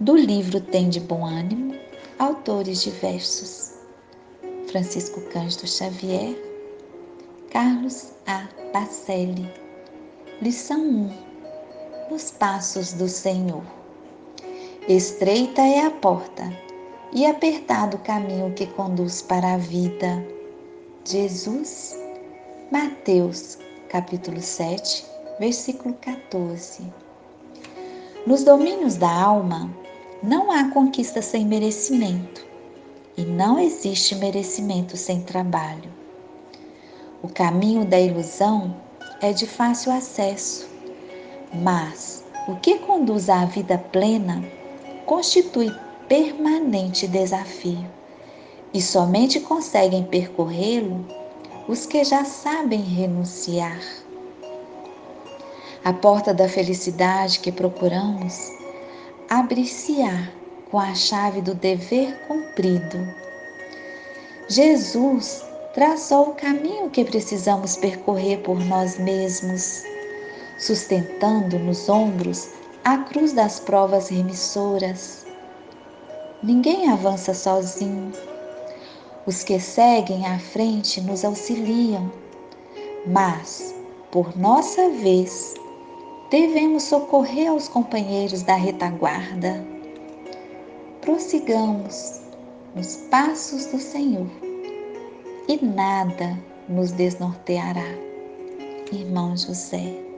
Do livro Tem de Bom Ânimo, autores diversos: Francisco Cândido Xavier, Carlos A. Pacelli. Lição 1: Nos Passos do Senhor. Estreita é a porta e apertado o caminho que conduz para a vida. Jesus, Mateus, capítulo 7, versículo 14. Nos domínios da alma, não há conquista sem merecimento e não existe merecimento sem trabalho. O caminho da ilusão é de fácil acesso, mas o que conduz à vida plena constitui permanente desafio e somente conseguem percorrê-lo os que já sabem renunciar. A porta da felicidade que procuramos abre-se-á com a chave do dever cumprido. Jesus traçou o caminho que precisamos percorrer por nós mesmos, sustentando nos ombros a cruz das provas remissoras Ninguém avança sozinho. Os que seguem à frente nos auxiliam, mas, por nossa vez, devemos socorrer aos companheiros da retaguarda. Prossigamos nos passos do Senhor e nada nos desnorteará. Irmão José.